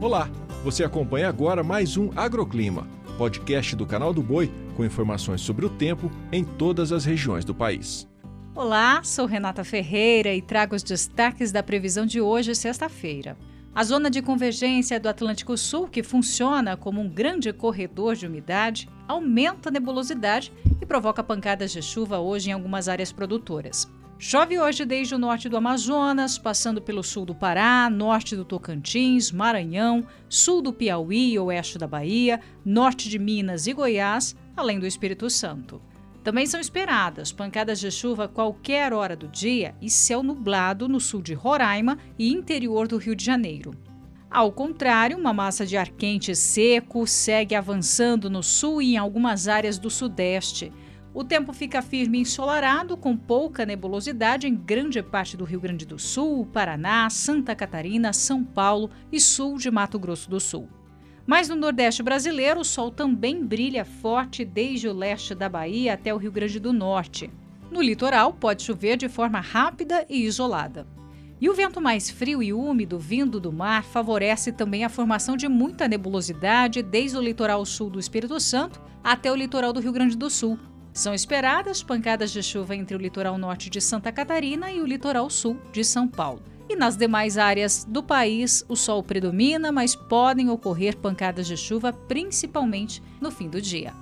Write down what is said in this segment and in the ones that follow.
Olá, você acompanha agora mais um Agroclima, podcast do canal do Boi com informações sobre o tempo em todas as regiões do país. Olá, sou Renata Ferreira e trago os destaques da previsão de hoje, sexta-feira. A zona de convergência do Atlântico Sul, que funciona como um grande corredor de umidade, aumenta a nebulosidade e provoca pancadas de chuva hoje em algumas áreas produtoras. Chove hoje desde o norte do Amazonas, passando pelo sul do Pará, norte do Tocantins, Maranhão, sul do Piauí e oeste da Bahia, norte de Minas e Goiás, além do Espírito Santo. Também são esperadas pancadas de chuva a qualquer hora do dia e céu nublado no sul de Roraima e interior do Rio de Janeiro. Ao contrário, uma massa de ar quente seco segue avançando no sul e em algumas áreas do sudeste. O tempo fica firme e ensolarado, com pouca nebulosidade em grande parte do Rio Grande do Sul, Paraná, Santa Catarina, São Paulo e sul de Mato Grosso do Sul. Mas no Nordeste brasileiro, o sol também brilha forte desde o leste da Bahia até o Rio Grande do Norte. No litoral, pode chover de forma rápida e isolada. E o vento mais frio e úmido vindo do mar favorece também a formação de muita nebulosidade desde o litoral sul do Espírito Santo até o litoral do Rio Grande do Sul, são esperadas pancadas de chuva entre o litoral norte de Santa Catarina e o litoral sul de São Paulo. E nas demais áreas do país, o sol predomina, mas podem ocorrer pancadas de chuva, principalmente no fim do dia.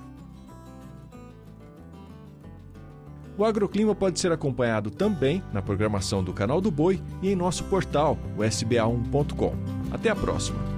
O agroclima pode ser acompanhado também na programação do Canal do Boi e em nosso portal, o sba1.com. Até a próxima!